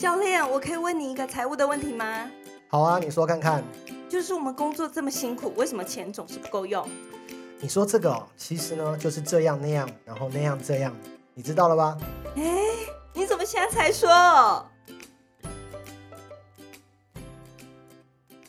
教练，我可以问你一个财务的问题吗？好啊，你说看看。就是我们工作这么辛苦，为什么钱总是不够用？你说这个哦，其实呢就是这样那样，然后那样这样，你知道了吧？哎，你怎么现在才说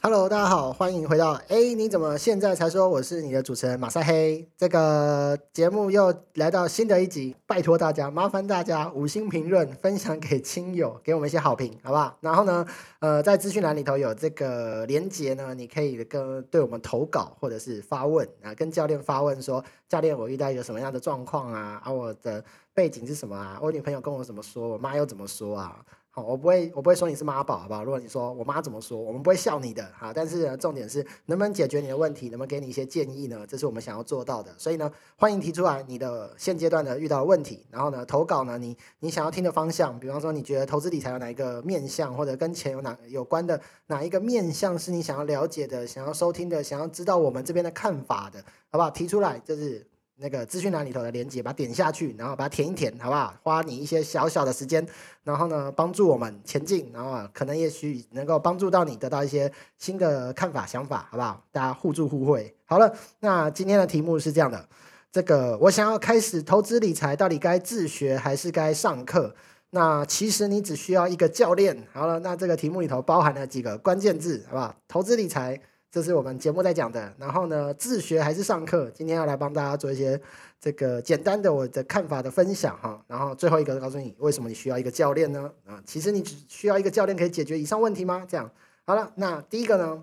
？Hello，大家好，欢迎回到哎，你怎么现在才说？我是你的主持人马赛黑。这个节目又来到新的一集，拜托大家，麻烦大家五星评论，分享给亲友，给我们一些好评，好不好？然后呢，呃，在资讯栏里头有这个连接呢，你可以跟对我们投稿或者是发问啊，跟教练发问说，教练，我遇到一个什么样的状况啊？啊，我的背景是什么啊？我女朋友跟我怎么说？我妈又怎么说啊？好，我不会，我不会说你是妈宝，好不好？如果你说我妈怎么说，我们不会笑你的，哈。但是呢重点是能不能解决你的问题，能不能给你一些建议呢？这是我们想要做到的。所以呢，欢迎提出来你的现阶段的遇到的问题，然后呢，投稿呢，你你想要听的方向，比方说你觉得投资理财有哪一个面向，或者跟钱有哪有关的哪一个面向是你想要了解的、想要收听的、想要知道我们这边的看法的，好不好？提出来就是。那个资讯栏里头的链接，把它点下去，然后把它填一填，好不好？花你一些小小的时间，然后呢，帮助我们前进，然后可能也许能够帮助到你得到一些新的看法、想法，好不好？大家互助互惠。好了，那今天的题目是这样的：这个我想要开始投资理财，到底该自学还是该上课？那其实你只需要一个教练。好了，那这个题目里头包含了几个关键字，好不好？投资理财。这是我们节目在讲的，然后呢，自学还是上课？今天要来帮大家做一些这个简单的我的看法的分享哈。然后最后一个告诉你，为什么你需要一个教练呢？啊，其实你只需要一个教练可以解决以上问题吗？这样好了，那第一个呢，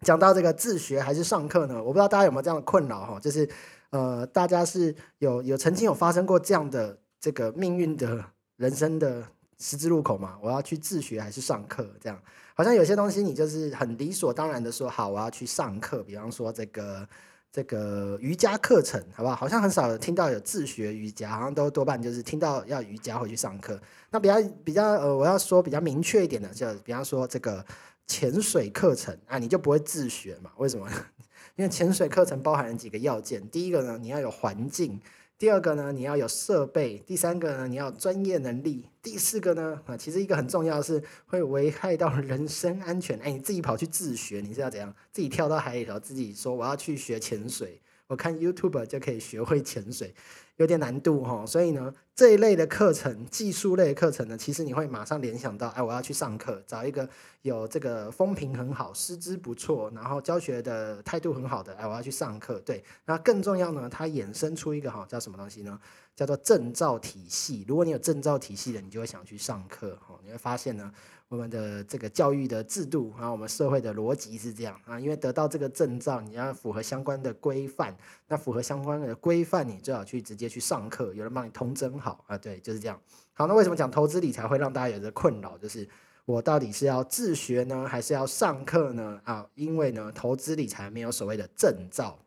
讲到这个自学还是上课呢？我不知道大家有没有这样的困扰哈，就是呃，大家是有有曾经有发生过这样的这个命运的人生的十字路口嘛？我要去自学还是上课？这样？好像有些东西你就是很理所当然的说好，我要去上课。比方说这个这个瑜伽课程，好不好？好像很少听到有自学瑜伽，好像都多半就是听到要瑜伽会去上课。那比较比较呃，我要说比较明确一点的，就比方说这个潜水课程啊，你就不会自学嘛？为什么？因为潜水课程包含了几个要件，第一个呢，你要有环境。第二个呢，你要有设备；第三个呢，你要专业能力；第四个呢，啊，其实一个很重要的是会危害到人身安全。哎，你自己跑去自学，你是要怎样？自己跳到海里头，自己说我要去学潜水。我看 YouTube 就可以学会潜水，有点难度哈。所以呢，这一类的课程，技术类的课程呢，其实你会马上联想到，哎，我要去上课，找一个有这个风评很好、师资不错，然后教学的态度很好的，哎，我要去上课。对，那更重要呢，它衍生出一个哈，叫什么东西呢？叫做证照体系。如果你有证照体系的，你就会想去上课哈。你会发现呢。我们的这个教育的制度啊，我们社会的逻辑是这样啊，因为得到这个证照，你要符合相关的规范，那符合相关的规范，你最好去直接去上课，有人帮你通真好啊，对，就是这样。好，那为什么讲投资理财会让大家有着困扰？就是我到底是要自学呢，还是要上课呢？啊，因为呢，投资理财没有所谓的证照。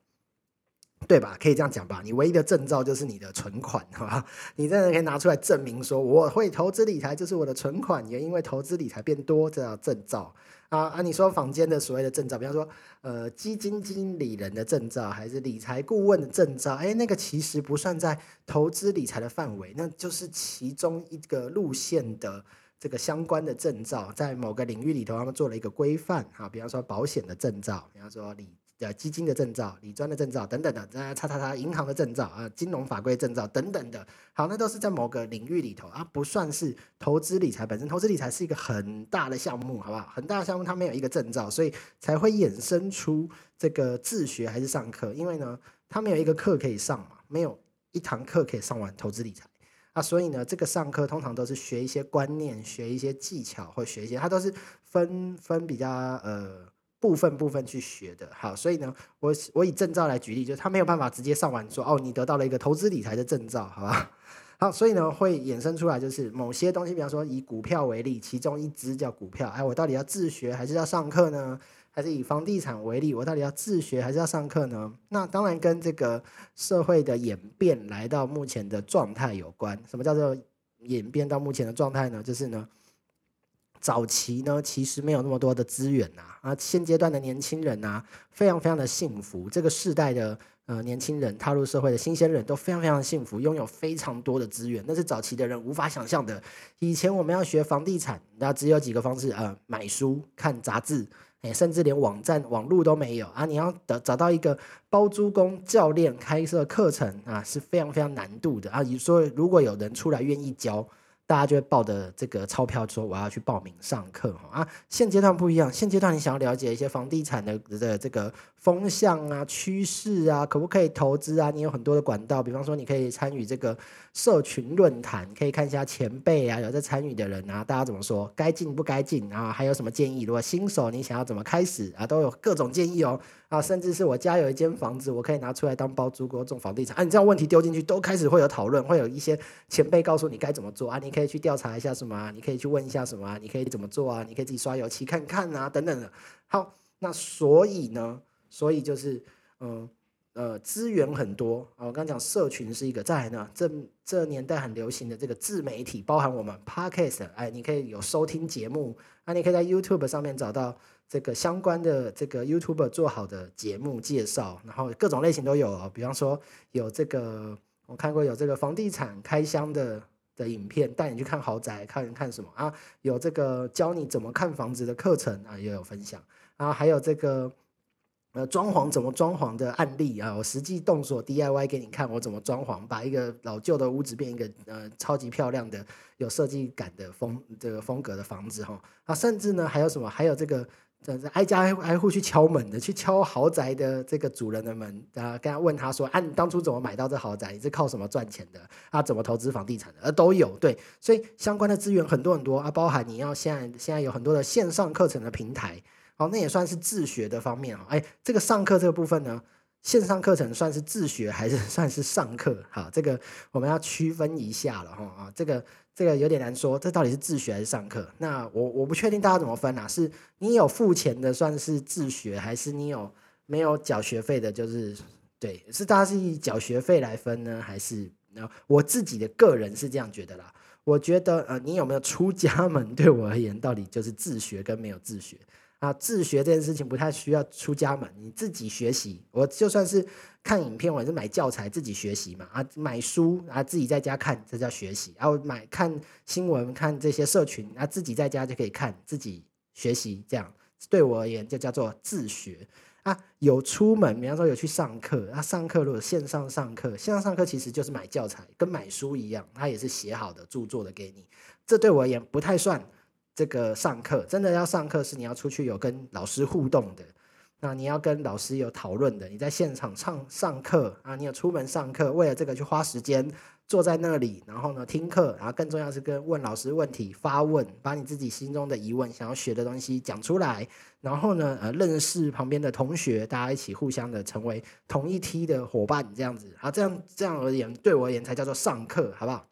对吧？可以这样讲吧。你唯一的证照就是你的存款，好吧？你真的可以拿出来证明说，我会投资理财，就是我的存款也因为投资理财变多，这叫证照啊啊！你说坊间的所谓的证照，比方说呃基金经理人的证照，还是理财顾问的证照？哎，那个其实不算在投资理财的范围，那就是其中一个路线的这个相关的证照，在某个领域里头，他们做了一个规范啊。比方说保险的证照，比方说理。呃，基金的证照、理专的证照等等的，呃，叉叉叉银行的证照啊，金融法规证照等等的，好，那都是在某个领域里头啊，不算是投资理财本身。投资理财是一个很大的项目，好不好？很大的项目，它没有一个证照，所以才会衍生出这个自学还是上课。因为呢，它没有一个课可以上嘛，没有一堂课可以上完投资理财啊，所以呢，这个上课通常都是学一些观念、学一些技巧或学一些，它都是分分比较呃。部分部分去学的，好，所以呢，我我以证照来举例，就是他没有办法直接上完说，哦，你得到了一个投资理财的证照，好吧？好，所以呢，会衍生出来就是某些东西，比方说以股票为例，其中一只叫股票，哎，我到底要自学还是要上课呢？还是以房地产为例，我到底要自学还是要上课呢？那当然跟这个社会的演变来到目前的状态有关。什么叫做演变到目前的状态呢？就是呢。早期呢，其实没有那么多的资源呐，啊，现阶段的年轻人呐，非常非常的幸福。这个世代的呃年轻人踏入社会的新鲜人都非常非常幸福，拥有非常多的资源，那是早期的人无法想象的。以前我们要学房地产，那只有几个方式，呃，买书、看杂志，哎，甚至连网站、网络都没有啊。你要找找到一个包租公教练开设课程啊，是非常非常难度的啊。你说如果有人出来愿意教。大家就会抱着这个钞票说我要去报名上课哈啊，现阶段不一样，现阶段你想要了解一些房地产的的这个风向啊、趋势啊，可不可以投资啊？你有很多的管道，比方说你可以参与这个社群论坛，可以看一下前辈啊有在参与的人啊，大家怎么说，该进不该进啊？还有什么建议？如果新手你想要怎么开始啊，都有各种建议哦。啊，甚至是我家有一间房子，我可以拿出来当包租公种房地产。啊，你这样问题丢进去，都开始会有讨论，会有一些前辈告诉你该怎么做啊。你可以去调查一下什么，你可以去问一下什么，你可以怎么做啊？你可以自己刷油漆看看啊，等等的。好，那所以呢，所以就是，嗯，呃资源很多啊。我刚讲社群是一个，再来呢，这这年代很流行的这个自媒体，包含我们 podcast，哎，你可以有收听节目，啊，你可以在 YouTube 上面找到。这个相关的这个 YouTuber 做好的节目介绍，然后各种类型都有哦。比方说有这个我看过有这个房地产开箱的的影片，带你去看豪宅，看看什么啊？有这个教你怎么看房子的课程啊，也有分享。然后还有这个呃装潢怎么装潢的案例啊，我实际动手 DIY 给你看，我怎么装潢，把一个老旧的屋子变一个呃超级漂亮的有设计感的风这个风格的房子哈。啊，甚至呢还有什么？还有这个。这挨家挨挨户去敲门的，去敲豪宅的这个主人的门啊，跟他问他说：“啊，你当初怎么买到这豪宅？你是靠什么赚钱的？啊，怎么投资房地产的？呃，都有对，所以相关的资源很多很多啊，包含你要现在现在有很多的线上课程的平台，好，那也算是自学的方面啊。哎，这个上课这个部分呢，线上课程算是自学还是 算是上课？哈，这个我们要区分一下了哈啊，这个。这个有点难说，这到底是自学还是上课？那我我不确定大家怎么分啊？是你有付钱的算是自学，还是你有没有缴学费的？就是对，是大家是以缴学费来分呢，还是那我自己的个人是这样觉得啦。我觉得呃，你有没有出家门？对我而言，到底就是自学跟没有自学。啊，自学这件事情不太需要出家门，你自己学习。我就算是看影片，或者是买教材自己学习嘛。啊，买书啊，自己在家看，这叫学习。然后买看新闻，看这些社群，啊，自己在家就可以看，自己学习。这样对我而言就叫做自学。啊，有出门，比方说有去上课。啊，上课如果线上上课，线上上课其实就是买教材，跟买书一样，它也是写好的、著作的给你。这对我而言不太算。这个上课真的要上课，是你要出去有跟老师互动的，那你要跟老师有讨论的。你在现场上上课啊，你有出门上课，为了这个去花时间坐在那里，然后呢听课，然后更重要是跟问老师问题发问，把你自己心中的疑问、想要学的东西讲出来，然后呢呃认识旁边的同学，大家一起互相的成为同一梯的伙伴，这样子啊，这样这样而言，对我而言才叫做上课，好不好？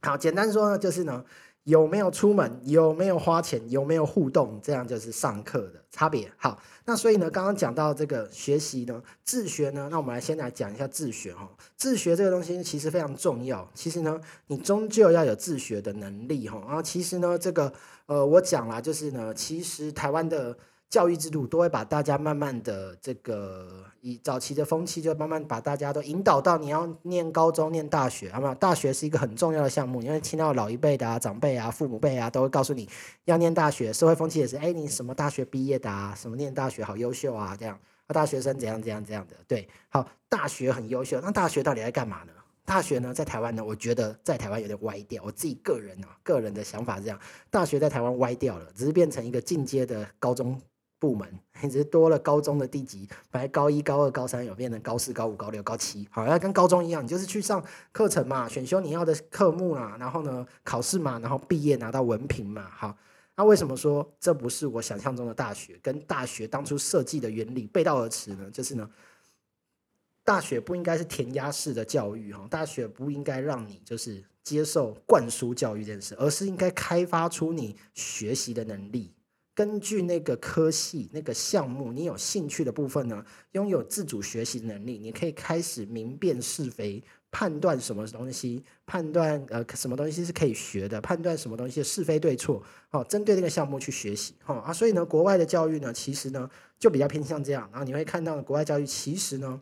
好，简单说呢，就是呢。有没有出门？有没有花钱？有没有互动？这样就是上课的差别。好，那所以呢，刚刚讲到这个学习呢，自学呢，那我们来先来讲一下自学哈。自学这个东西其实非常重要。其实呢，你终究要有自学的能力哈。然后其实呢，这个呃，我讲啦，就是呢，其实台湾的。教育制度都会把大家慢慢的这个以早期的风气，就慢慢把大家都引导到你要念高中、念大学，好吗？大学是一个很重要的项目，因为听到老一辈的啊、长辈啊、父母辈啊，都会告诉你要念大学。社会风气也是，哎，你什么大学毕业的啊？什么念大学好优秀啊？这样，啊，大学生怎样怎样怎样的？对，好，大学很优秀，那大学到底在干嘛呢？大学呢，在台湾呢，我觉得在台湾有点歪掉。我自己个人啊，个人的想法是这样：大学在台湾歪掉了，只是变成一个进阶的高中。部门 只是多了高中的地级，本来高一、高二、高三有变成高四、高五、高六、高七，好，要跟高中一样，你就是去上课程嘛，选修你要的科目啦，然后呢考试嘛，然后毕业拿到文凭嘛，好，那为什么说这不是我想象中的大学？跟大学当初设计的原理背道而驰呢？就是呢，大学不应该是填鸭式的教育哈，大学不应该让你就是接受灌输教育这件事，而是应该开发出你学习的能力。根据那个科系、那个项目，你有兴趣的部分呢，拥有自主学习能力，你可以开始明辨是非，判断什么东西，判断呃什么东西是可以学的，判断什么东西是非对错，哦，针对那个项目去学习，哦啊，所以呢，国外的教育呢，其实呢就比较偏向这样，然后你会看到国外教育其实呢，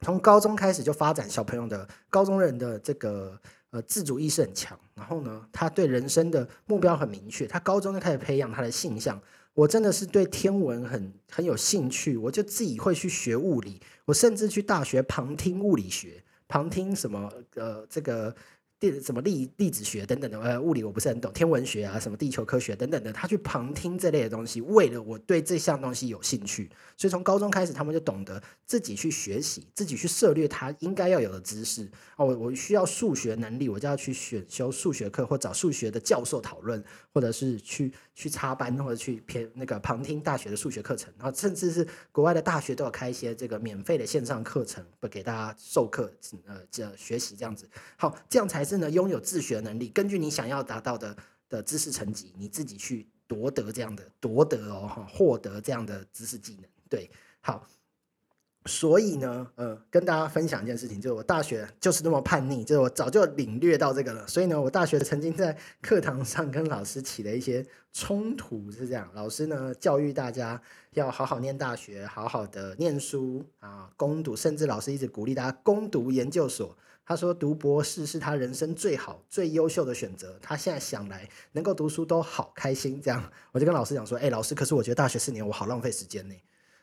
从高中开始就发展小朋友的高中人的这个呃自主意识很强，然后呢，他对人生的目标很明确，他高中就开始培养他的性向。我真的是对天文很很有兴趣，我就自己会去学物理，我甚至去大学旁听物理学，旁听什么呃这个。地什么粒粒子学等等的，呃，物理我不是很懂，天文学啊，什么地球科学等等的，他去旁听这类的东西，为了我对这项东西有兴趣，所以从高中开始，他们就懂得自己去学习，自己去涉猎他应该要有的知识。哦，我我需要数学能力，我就要去选修数学课，或找数学的教授讨论，或者是去去插班，或者去偏那个旁听大学的数学课程，然后甚至是国外的大学都有开一些这个免费的线上课程，不给大家授课，呃，这学习这样子。好，这样才是。呢，拥有自学能力，根据你想要达到的的知识层级，你自己去夺得这样的夺得哦，哈，获得这样的知识技能。对，好，所以呢，呃，跟大家分享一件事情，就是我大学就是那么叛逆，就是我早就领略到这个了。所以呢，我大学曾经在课堂上跟老师起了一些冲突，是这样。老师呢教育大家要好好念大学，好好的念书啊，攻读，甚至老师一直鼓励大家攻读研究所。他说读博士是他人生最好、最优秀的选择。他现在想来，能够读书都好开心。这样，我就跟老师讲说：“哎，老师，可是我觉得大学四年我好浪费时间呢。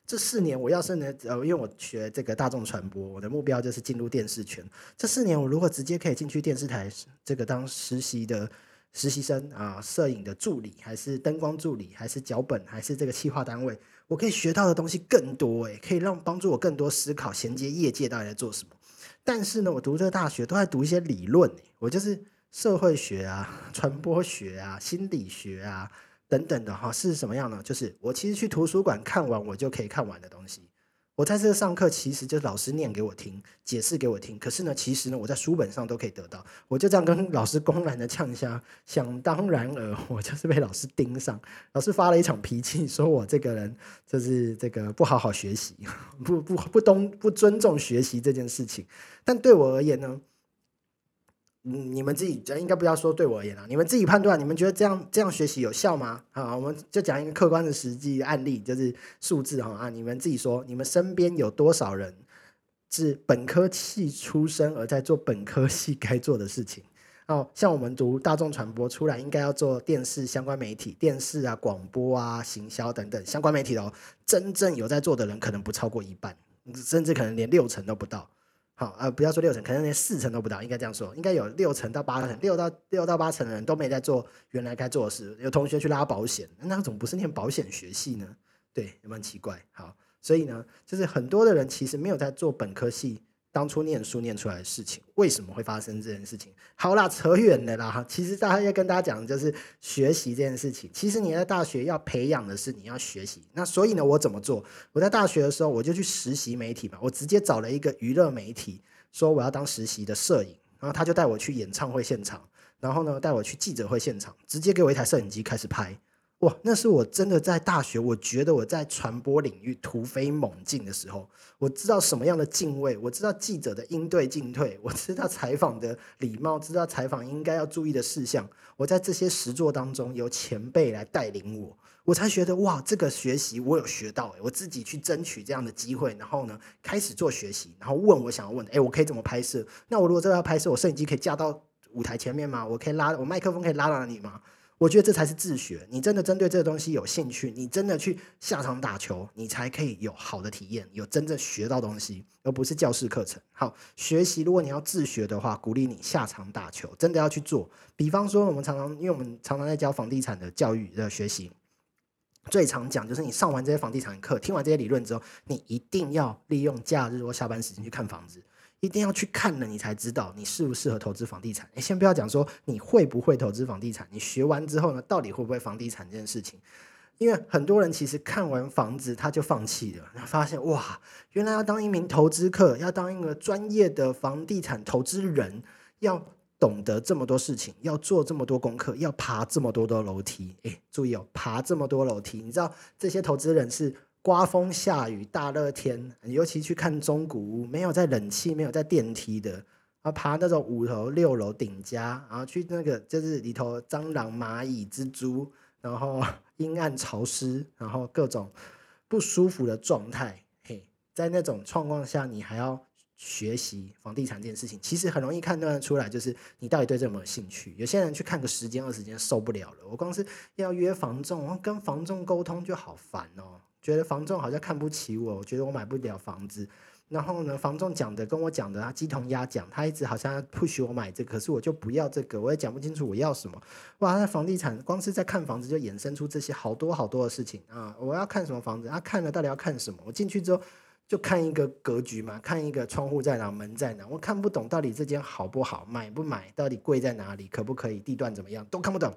这四年我要是呢，呃，因为我学这个大众传播，我的目标就是进入电视圈。这四年我如果直接可以进去电视台，这个当实习的实习生啊，摄影的助理，还是灯光助理，还是脚本，还是这个企划单位，我可以学到的东西更多。哎，可以让帮助我更多思考，衔接业界到底在做什么。”但是呢，我读这个大学都在读一些理论，我就是社会学啊、传播学啊、心理学啊等等的哈，是什么样呢？就是我其实去图书馆看完我就可以看完的东西。我在这上课，其实就是老师念给我听，解释给我听。可是呢，其实呢，我在书本上都可以得到。我就这样跟老师公然的呛下，想当然尔，我就是被老师盯上。老师发了一场脾气，说我这个人就是这个不好好学习，不不不懂不尊重学习这件事情。但对我而言呢？嗯，你们自己应该不要说对我而言啊，你们自己判断，你们觉得这样这样学习有效吗？啊，我们就讲一个客观的实际案例，就是数字哈啊，你们自己说，你们身边有多少人是本科系出身而在做本科系该做的事情？哦，像我们读大众传播出来，应该要做电视相关媒体，电视啊、广播啊、行销等等相关媒体的哦，真正有在做的人可能不超过一半，甚至可能连六成都不到。好啊，不要说六成，可能连四成都不到，应该这样说，应该有六成到八成，六到六到八成的人都没在做原来该做的事。有同学去拉保险，那怎么不是念保险学系呢？对，有没有很奇怪。好，所以呢，就是很多的人其实没有在做本科系。当初念书念出来的事情，为什么会发生这件事情？好啦，扯远了啦。其实大家要跟大家讲的就是学习这件事情。其实你在大学要培养的是你要学习。那所以呢，我怎么做？我在大学的时候我就去实习媒体嘛。我直接找了一个娱乐媒体，说我要当实习的摄影，然后他就带我去演唱会现场，然后呢带我去记者会现场，直接给我一台摄影机开始拍。哇，那是我真的在大学，我觉得我在传播领域突飞猛进的时候，我知道什么样的敬畏，我知道记者的应对进退，我知道采访的礼貌，知道采访应该要注意的事项。我在这些实作当中，由前辈来带领我，我才觉得哇，这个学习我有学到诶，我自己去争取这样的机会，然后呢，开始做学习，然后问我想要问的，哎，我可以怎么拍摄？那我如果这个要拍摄，我摄影机可以架到舞台前面吗？我可以拉，我麦克风可以拉到你吗？我觉得这才是自学。你真的针对这个东西有兴趣，你真的去下场打球，你才可以有好的体验，有真正学到东西，而不是教室课程。好，学习如果你要自学的话，鼓励你下场打球，真的要去做。比方说，我们常常，因为我们常常在教房地产的教育的学习，最常讲就是你上完这些房地产课，听完这些理论之后，你一定要利用假日或下班时间去看房子。一定要去看了，你才知道你适不适合投资房地产。你先不要讲说你会不会投资房地产，你学完之后呢，到底会不会房地产这件事情？因为很多人其实看完房子他就放弃了，然后发现哇，原来要当一名投资客，要当一个专业的房地产投资人，要懂得这么多事情，要做这么多功课，要爬这么多的楼梯。诶，注意哦，爬这么多楼梯，你知道这些投资人是。刮风下雨大热天，尤其去看中古屋，没有在冷气、没有在电梯的，啊，爬那种五楼、六楼顶家，然后去那个就是里头蟑螂、蚂蚁、蜘蛛，然后阴暗潮湿，然后各种不舒服的状态，嘿，在那种状况下，你还要学习房地产这件事情，其实很容易判断出来，就是你到底对这有没有兴趣。有些人去看个十间二十间受不了了，我光是要约房仲，跟房仲沟通就好烦哦，觉得房仲好像看不起我，我觉得我买不了房子。然后呢，房仲讲的跟我讲的，他鸡同鸭讲，他一直好像不许我买这，可是我就不要这个，我也讲不清楚我要什么。哇，那房地产光是在看房子就衍生出这些好多好多的事情啊！我要看什么房子？他看了到底要看什么？我进去之后就看一个格局嘛，看一个窗户在哪，门在哪，我看不懂到底这间好不好，买不买，到底贵在哪里，可不可以，地段怎么样，都看不懂。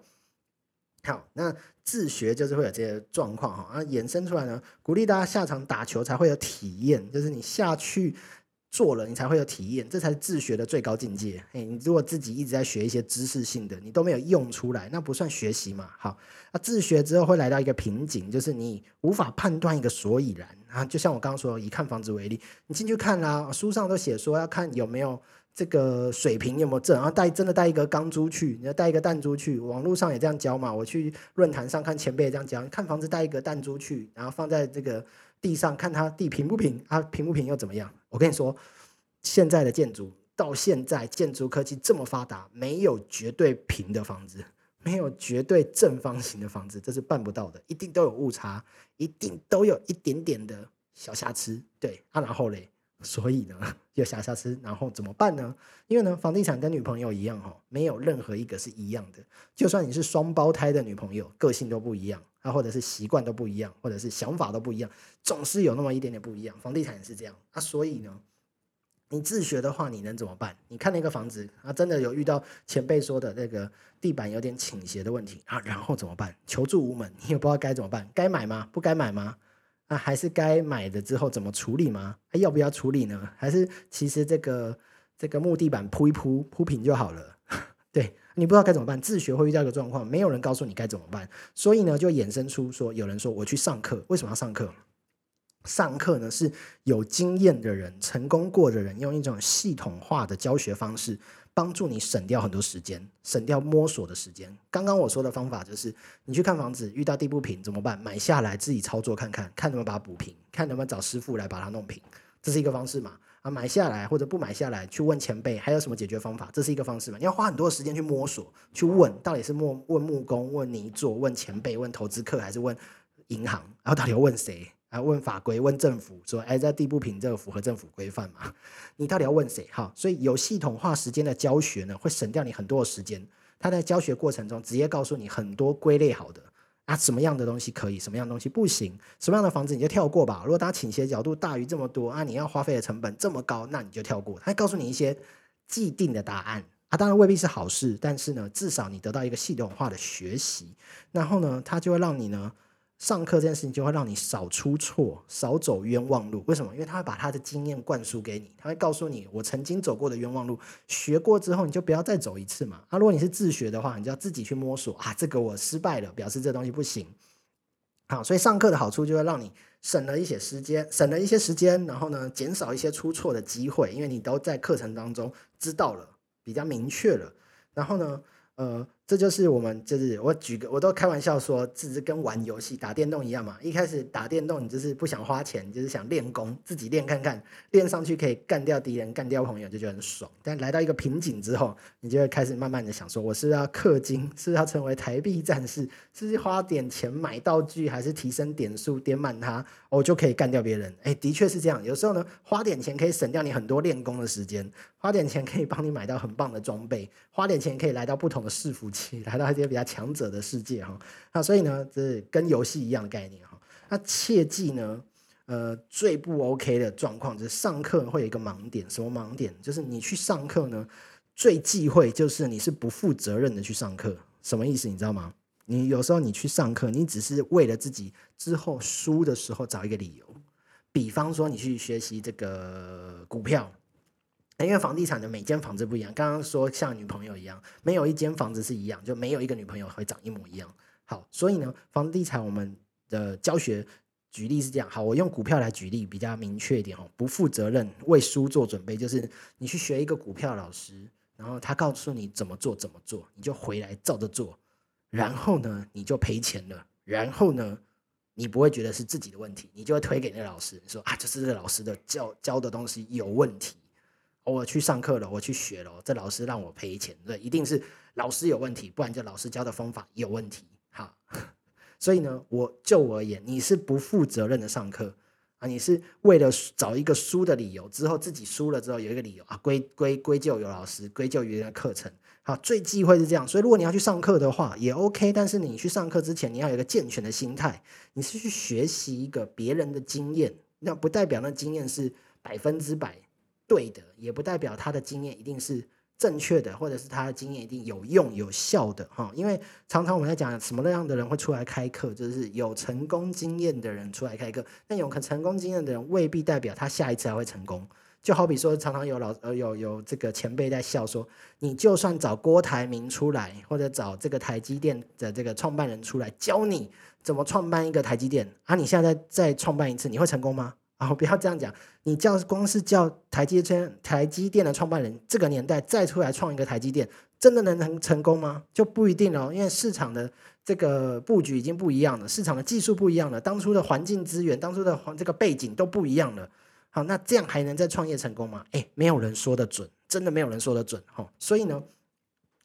好，那自学就是会有这些状况哈，啊，衍生出来呢，鼓励大家下场打球才会有体验，就是你下去做了，你才会有体验，这才是自学的最高境界。哎，你如果自己一直在学一些知识性的，你都没有用出来，那不算学习嘛。好，那自学之后会来到一个瓶颈，就是你无法判断一个所以然啊。就像我刚刚说，以看房子为例，你进去看啦，书上都写说要看有没有。这个水平有没有正？然后带真的带一个钢珠去，你要带一个弹珠去。网络上也这样教嘛。我去论坛上看前辈也这样教。看房子带一个弹珠去，然后放在这个地上，看它地平不平，它平不平又怎么样？我跟你说，现在的建筑到现在建筑科技这么发达，没有绝对平的房子，没有绝对正方形的房子，这是办不到的，一定都有误差，一定都有一点点的小瑕疵。对，啊，然后嘞。所以呢，有瑕瑕疵，然后怎么办呢？因为呢，房地产跟女朋友一样哈，没有任何一个是一样的。就算你是双胞胎的女朋友，个性都不一样，啊，或者是习惯都不一样，或者是想法都不一样，总是有那么一点点不一样。房地产也是这样啊。所以呢，你自学的话，你能怎么办？你看那个房子啊，真的有遇到前辈说的那个地板有点倾斜的问题啊，然后怎么办？求助无门，你也不知道该怎么办？该买吗？不该买吗？那还是该买的之后怎么处理吗？还要不要处理呢？还是其实这个这个木地板铺一铺铺平就好了？对你不知道该怎么办，自学会遇到一个状况，没有人告诉你该怎么办，所以呢就衍生出说，有人说我去上课，为什么要上课？上课呢是有经验的人、成功过的人，用一种系统化的教学方式。帮助你省掉很多时间，省掉摸索的时间。刚刚我说的方法就是，你去看房子，遇到地不平怎么办？买下来自己操作看看，看能不能把它补平，看能不能找师傅来把它弄平，这是一个方式嘛？啊，买下来或者不买下来，去问前辈还有什么解决方法，这是一个方式嘛？你要花很多时间去摸索，去问到底是摸问木工、问泥做、问前辈、问投资客，还是问银行？然后到底要问谁？啊，问法规，问政府，说，哎，这地不平，这个符合政府规范吗？你到底要问谁？哈，所以有系统化时间的教学呢，会省掉你很多的时间。他在教学过程中，直接告诉你很多归类好的啊，什么样的东西可以，什么样的东西不行，什么样的房子你就跳过吧。如果它倾斜角度大于这么多啊，你要花费的成本这么高，那你就跳过。他告诉你一些既定的答案啊，当然未必是好事，但是呢，至少你得到一个系统化的学习，然后呢，他就会让你呢。上课这件事情就会让你少出错，少走冤枉路。为什么？因为他会把他的经验灌输给你，他会告诉你我曾经走过的冤枉路，学过之后你就不要再走一次嘛。啊，如果你是自学的话，你就要自己去摸索啊。这个我失败了，表示这东西不行。好，所以上课的好处就会让你省了一些时间，省了一些时间，然后呢，减少一些出错的机会，因为你都在课程当中知道了，比较明确了。然后呢，呃。这就是我们，就是我举个，我都开玩笑说，这是跟玩游戏、打电动一样嘛。一开始打电动，你就是不想花钱，就是想练功，自己练看看，练上去可以干掉敌人、干掉朋友，就觉得很爽。但来到一个瓶颈之后，你就会开始慢慢的想说，我是要氪金，是是要成为台币战士，是是花点钱买道具，还是提升点数点满它，我就可以干掉别人？哎，的确是这样。有时候呢，花点钱可以省掉你很多练功的时间，花点钱可以帮你买到很棒的装备，花点钱可以来到不同的市服来到一些比较强者的世界哈，那所以呢，这跟游戏一样的概念哈。那切记呢，呃，最不 OK 的状况就是上课会有一个盲点，什么盲点？就是你去上课呢，最忌讳就是你是不负责任的去上课。什么意思？你知道吗？你有时候你去上课，你只是为了自己之后输的时候找一个理由。比方说，你去学习这个股票。因为房地产的每间房子不一样，刚刚说像女朋友一样，没有一间房子是一样，就没有一个女朋友会长一模一样。好，所以呢，房地产我们的教学举例是这样。好，我用股票来举例比较明确一点哦，不负责任为输做准备，就是你去学一个股票老师，然后他告诉你怎么做怎么做，你就回来照着做，然后呢你就赔钱了，然后呢你不会觉得是自己的问题，你就会推给那个老师，你说啊，就是这个老师的教教的东西有问题。我去上课了，我去学了，这老师让我赔钱，对，一定是老师有问题，不然就老师教的方法有问题。好，所以呢，我就我而言，你是不负责任的上课啊，你是为了找一个输的理由，之后自己输了之后有一个理由啊，归归归咎于老师，归咎于那个课程。好，最忌讳是这样，所以如果你要去上课的话，也 OK，但是你去上课之前，你要有一个健全的心态，你是去学习一个别人的经验，那不代表那经验是百分之百对的，也不代表他的经验一定是正确的，或者是他的经验一定有用有效的哈。因为常常我们在讲什么样的人会出来开课，就是有成功经验的人出来开课，但有可成功经验的人未必代表他下一次还会成功。就好比说，常常有老呃有有这个前辈在笑说，你就算找郭台铭出来，或者找这个台积电的这个创办人出来教你怎么创办一个台积电啊，你现在再创办一次，你会成功吗？啊，不要这样讲，你叫光是叫台积电台积电的创办人，这个年代再出来创一个台积电，真的能成成功吗？就不一定哦，因为市场的这个布局已经不一样了，市场的技术不一样了，当初的环境资源、当初的环这个背景都不一样了。好，那这样还能再创业成功吗？哎，没有人说的准，真的没有人说的准哈。所以呢，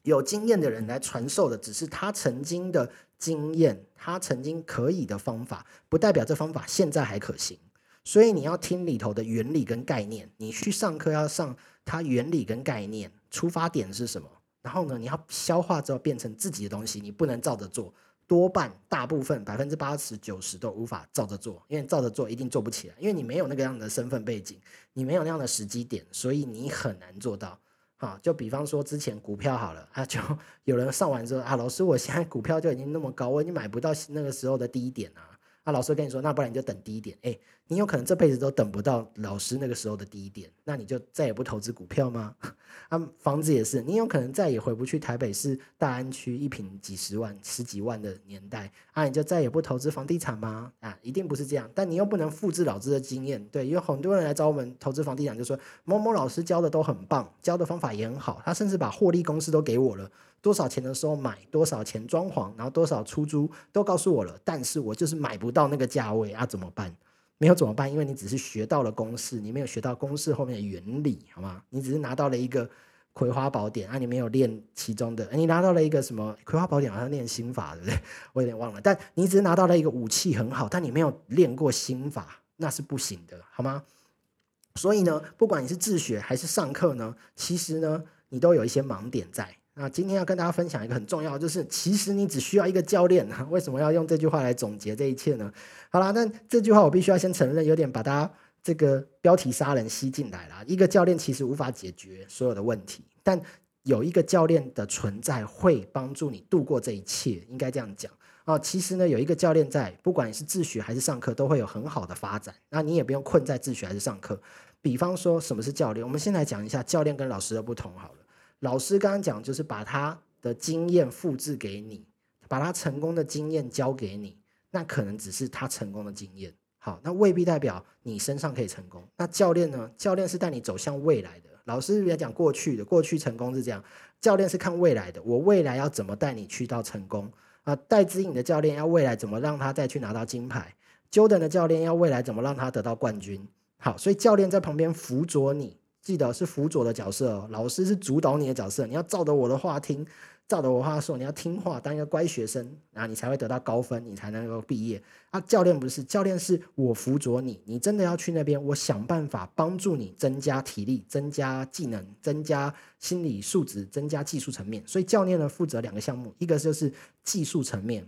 有经验的人来传授的只是他曾经的经验，他曾经可以的方法，不代表这方法现在还可行。所以你要听里头的原理跟概念，你去上课要上它原理跟概念，出发点是什么？然后呢，你要消化之后变成自己的东西，你不能照着做。多半、大部分、百分之八十九十都无法照着做，因为照着做一定做不起来，因为你没有那个样的身份背景，你没有那样的时机点，所以你很难做到。好，就比方说之前股票好了，啊，就有人上完之后啊，老师，我现在股票就已经那么高，我已经买不到那个时候的低点啊。那老师跟你说，那不然你就等低点。哎，你有可能这辈子都等不到老师那个时候的低点，那你就再也不投资股票吗？啊，房子也是，你有可能再也回不去台北市大安区一平几十万、十几万的年代，啊，你就再也不投资房地产吗？啊，一定不是这样。但你又不能复制老师的经验，对，有很多人来找我们投资房地产，就说某某老师教的都很棒，教的方法也很好，他甚至把获利公式都给我了。多少钱的时候买，多少钱装潢，然后多少出租，都告诉我了。但是我就是买不到那个价位啊，怎么办？没有怎么办？因为你只是学到了公式，你没有学到公式后面的原理，好吗？你只是拿到了一个葵花宝典啊，你没有练其中的。你拿到了一个什么葵花宝典？好像练心法，对不对？我有点忘了。但你只是拿到了一个武器，很好，但你没有练过心法，那是不行的，好吗？所以呢，不管你是自学还是上课呢，其实呢，你都有一些盲点在。那今天要跟大家分享一个很重要，就是其实你只需要一个教练。为什么要用这句话来总结这一切呢？好啦，那这句话我必须要先承认，有点把大家这个标题杀人吸进来了。一个教练其实无法解决所有的问题，但有一个教练的存在会帮助你度过这一切，应该这样讲啊。其实呢，有一个教练在，不管你是自学还是上课，都会有很好的发展。那你也不用困在自学还是上课。比方说，什么是教练？我们先来讲一下教练跟老师的不同好了。老师刚刚讲，就是把他的经验复制给你，把他成功的经验教给你，那可能只是他成功的经验。好，那未必代表你身上可以成功。那教练呢？教练是带你走向未来的。老师也讲过去的，过去成功是这样。教练是看未来的，我未来要怎么带你去到成功啊？带指引的教练要未来怎么让他再去拿到金牌邱臣的教练要未来怎么让他得到冠军？好，所以教练在旁边辅佐你。记得是辅佐的角色哦，老师是主导你的角色，你要照着我的话听，照着我话说，你要听话，当一个乖学生，然后你才会得到高分，你才能够毕业。啊，教练不是，教练是我辅佐你，你真的要去那边，我想办法帮助你增加体力、增加技能、增加心理素质、增加技术层面。所以教练呢负责两个项目，一个就是技术层面，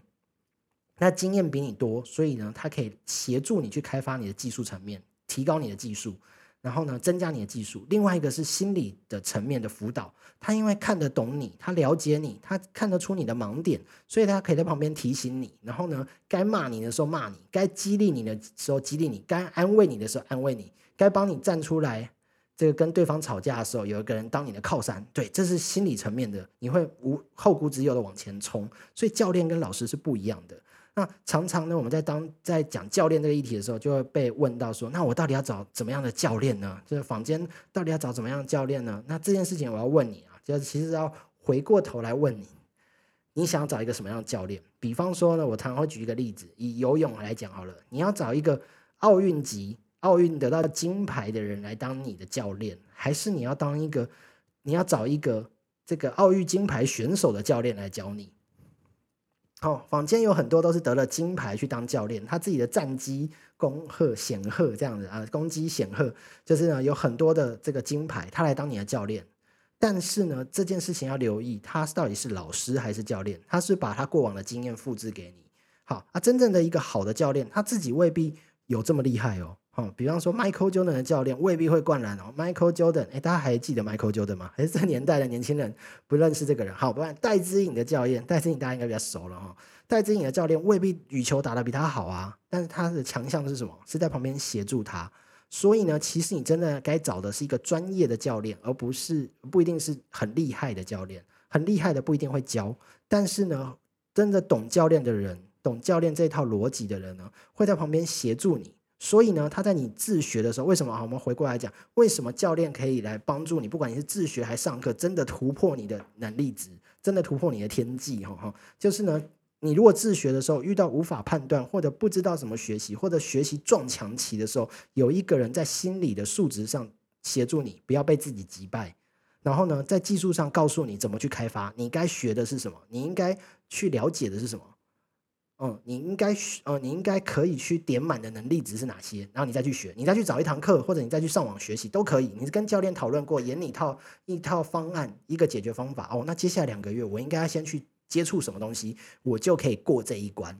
那经验比你多，所以呢他可以协助你去开发你的技术层面，提高你的技术。然后呢，增加你的技术。另外一个是心理的层面的辅导，他因为看得懂你，他了解你，他看得出你的盲点，所以他可以在旁边提醒你。然后呢，该骂你的时候骂你，该激励你的时候激励你，该安慰你的时候安慰你，该帮你站出来，这个跟对方吵架的时候有一个人当你的靠山。对，这是心理层面的，你会无后顾之忧的往前冲。所以教练跟老师是不一样的。那常常呢，我们在当在讲教练这个议题的时候，就会被问到说：那我到底要找怎么样的教练呢？就是坊间到底要找怎么样的教练呢？那这件事情我要问你啊，就是其实要回过头来问你，你想找一个什么样的教练？比方说呢，我常常会举一个例子，以游泳来讲好了，你要找一个奥运级奥运得到金牌的人来当你的教练，还是你要当一个你要找一个这个奥运金牌选手的教练来教你？好，坊间有很多都是得了金牌去当教练，他自己的战绩恭贺显赫这样子啊，功绩显赫，就是呢有很多的这个金牌，他来当你的教练。但是呢，这件事情要留意，他到底是老师还是教练？他是把他过往的经验复制给你。好啊，真正的一个好的教练，他自己未必有这么厉害哦。哦，比方说 Michael Jordan 的教练未必会灌篮哦。Michael Jordan，哎，大家还记得 Michael Jordan 吗？还是这年代的年轻人不认识这个人？好，不然戴之颖的教练，戴之颖大家应该比较熟了哈。戴之颖的教练未必羽球打得比他好啊，但是他的强项是什么？是在旁边协助他。所以呢，其实你真的该找的是一个专业的教练，而不是不一定是很厉害的教练。很厉害的不一定会教，但是呢，真的懂教练的人，懂教练这套逻辑的人呢，会在旁边协助你。所以呢，他在你自学的时候，为什么啊？我们回过来讲，为什么教练可以来帮助你？不管你是自学还是上课，真的突破你的能力值，真的突破你的天际，哈哈。就是呢，你如果自学的时候遇到无法判断，或者不知道怎么学习，或者学习撞墙期的时候，有一个人在心理的数值上协助你，不要被自己击败。然后呢，在技术上告诉你怎么去开发，你该学的是什么，你应该去了解的是什么。嗯，你应该学，呃，你应该可以去点满的能力值是哪些？然后你再去学，你再去找一堂课，或者你再去上网学习都可以。你是跟教练讨论过，演你一套一套方案，一个解决方法哦。那接下来两个月，我应该要先去接触什么东西，我就可以过这一关。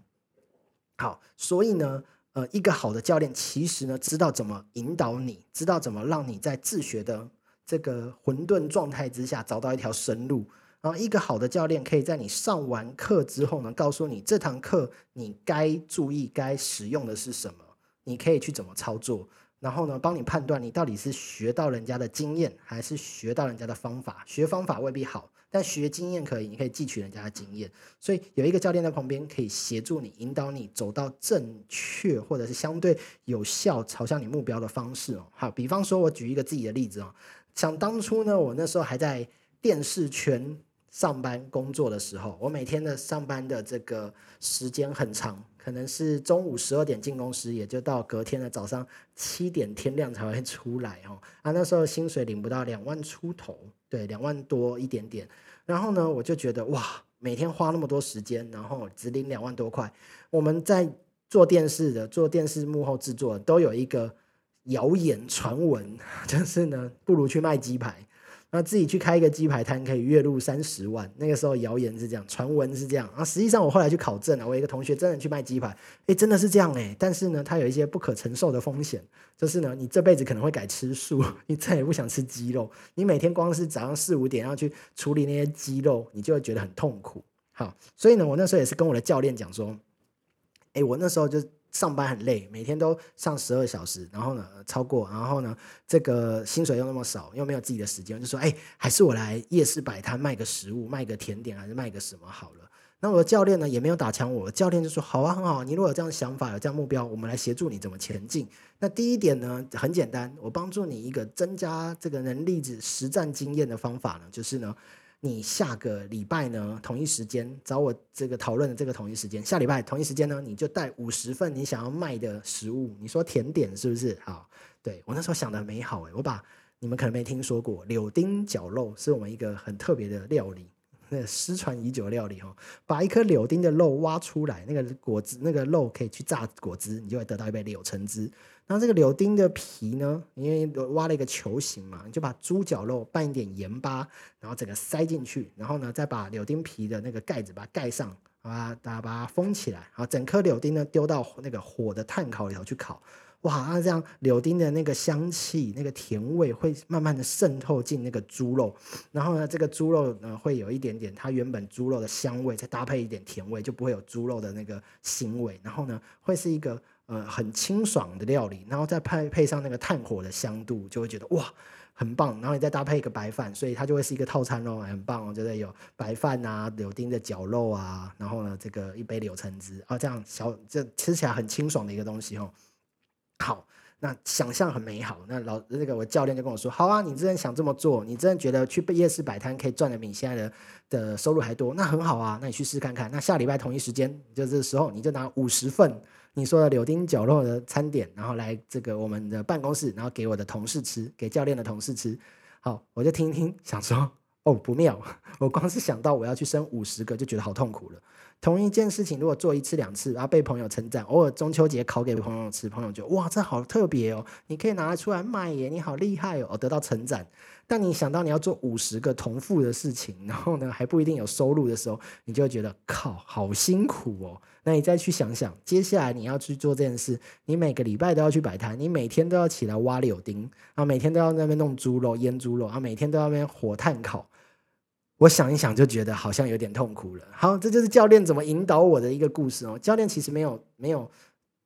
好，所以呢，呃，一个好的教练其实呢，知道怎么引导你，知道怎么让你在自学的这个混沌状态之下找到一条生路。然后，一个好的教练可以在你上完课之后呢，告诉你这堂课你该注意、该使用的是什么，你可以去怎么操作。然后呢，帮你判断你到底是学到人家的经验，还是学到人家的方法。学方法未必好，但学经验可以，你可以汲取人家的经验。所以有一个教练在旁边，可以协助你、引导你走到正确或者是相对有效朝向你目标的方式哦。好，比方说，我举一个自己的例子哦，想当初呢，我那时候还在电视圈。上班工作的时候，我每天的上班的这个时间很长，可能是中午十二点进公司，也就到隔天的早上七点天亮才会出来哦。啊，那时候薪水领不到两万出头，对，两万多一点点。然后呢，我就觉得哇，每天花那么多时间，然后只领两万多块。我们在做电视的，做电视幕后制作，都有一个谣言传闻，就是呢，不如去卖鸡排。那自己去开一个鸡排摊，可以月入三十万。那个时候谣言是这样，传闻是这样啊。实际上我后来去考证了，我一个同学真的去卖鸡排，哎，真的是这样哎。但是呢，他有一些不可承受的风险，就是呢，你这辈子可能会改吃素，你再也不想吃鸡肉。你每天光是早上四五点要去处理那些鸡肉，你就会觉得很痛苦。好，所以呢，我那时候也是跟我的教练讲说，哎，我那时候就。上班很累，每天都上十二小时，然后呢超过，然后呢这个薪水又那么少，又没有自己的时间，就说哎，还是我来夜市摆摊卖个食物，卖个甜点，还是卖个什么好了。那我的教练呢也没有打枪我，教练就说好啊，很好，你如果有这样的想法，有这样目标，我们来协助你怎么前进。那第一点呢很简单，我帮助你一个增加这个能力值实战经验的方法呢，就是呢。你下个礼拜呢，同一时间找我这个讨论的这个同一时间，下礼拜同一时间呢，你就带五十份你想要卖的食物。你说甜点是不是？好，对我那时候想的美好诶，我把你们可能没听说过柳丁绞肉，是我们一个很特别的料理。那失传已久的料理哈，把一颗柳丁的肉挖出来，那个果汁那个肉可以去榨果汁，你就会得到一杯柳橙汁。然后这个柳丁的皮呢，因为挖了一个球形嘛，你就把猪脚肉拌一点盐巴，然后整个塞进去，然后呢再把柳丁皮的那个盖子把它盖上，啊，大家把它封起来，好，整颗柳丁呢丢到那个火的炭烤里头去烤。哇，那这样柳丁的那个香气、那个甜味会慢慢的渗透进那个猪肉，然后呢，这个猪肉呢会有一点点它原本猪肉的香味，再搭配一点甜味，就不会有猪肉的那个腥味。然后呢，会是一个呃很清爽的料理，然后再配配上那个炭火的香度，就会觉得哇很棒。然后你再搭配一个白饭，所以它就会是一个套餐哦，很棒哦，觉得有白饭啊、柳丁的绞肉啊，然后呢这个一杯柳橙汁啊，这样小这吃起来很清爽的一个东西哦。好，那想象很美好。那老那个我教练就跟我说：“好啊，你真的想这么做，你真的觉得去夜市摆摊可以赚的比你现在的的收入还多，那很好啊，那你去试看看。那下礼拜同一时间，就这时候你就拿五十份你说的柳丁角落的餐点，然后来这个我们的办公室，然后给我的同事吃，给教练的同事吃。好，我就听听，想说哦不妙，我光是想到我要去生五十个就觉得好痛苦了。”同一件事情，如果做一次两次，然后被朋友称赞，偶尔中秋节烤给朋友吃，朋友觉得哇，这好特别哦，你可以拿出来卖耶，你好厉害哦，得到称赞。但你想到你要做五十个重复的事情，然后呢还不一定有收入的时候，你就会觉得靠，好辛苦哦。那你再去想想，接下来你要去做这件事，你每个礼拜都要去摆摊，你每天都要起来挖柳丁，啊，每天都要那边弄猪肉腌猪肉，啊，每天都要那边火炭烤。我想一想就觉得好像有点痛苦了。好，这就是教练怎么引导我的一个故事哦。教练其实没有没有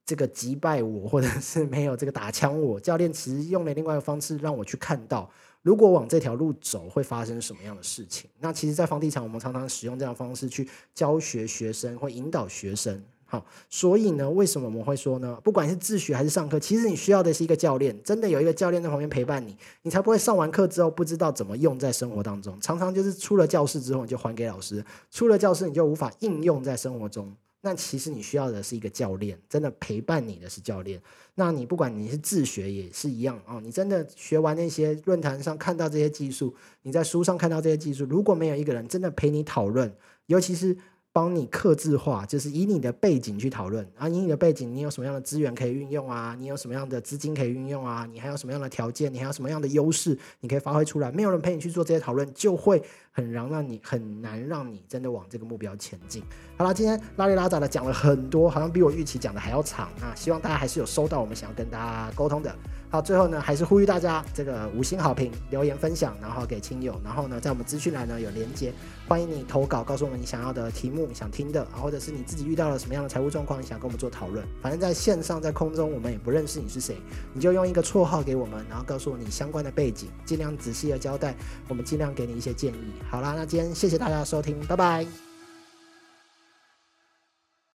这个击败我，或者是没有这个打枪我。教练其实用了另外一个方式让我去看到，如果往这条路走会发生什么样的事情。那其实，在房地产，我们常常使用这样方式去教学学生，或引导学生。好，所以呢，为什么我们会说呢？不管是自学还是上课，其实你需要的是一个教练，真的有一个教练在旁边陪伴你，你才不会上完课之后不知道怎么用在生活当中。常常就是出了教室之后你就还给老师，出了教室你就无法应用在生活中。那其实你需要的是一个教练，真的陪伴你的是教练。那你不管你是自学也是一样哦，你真的学完那些论坛上看到这些技术，你在书上看到这些技术，如果没有一个人真的陪你讨论，尤其是。帮你克制化，就是以你的背景去讨论啊，以你的背景，你有什么样的资源可以运用啊？你有什么样的资金可以运用啊？你还有什么样的条件？你还有什么样的优势？你可以发挥出来。没有人陪你去做这些讨论，就会很难让你很难让你真的往这个目标前进。好了，今天拉里拉杂的讲了很多，好像比我预期讲的还要长啊。希望大家还是有收到我们想要跟大家沟通的。好，最后呢，还是呼吁大家这个五星好评、留言分享，然后给亲友，然后呢，在我们资讯栏呢有连接，欢迎你投稿，告诉我们你想要的题目、想听的，啊或者是你自己遇到了什么样的财务状况，你想跟我们做讨论。反正在线上、在空中，我们也不认识你是谁，你就用一个绰号给我们，然后告诉我你相关的背景，尽量仔细的交代，我们尽量给你一些建议。好啦，那今天谢谢大家的收听，拜拜。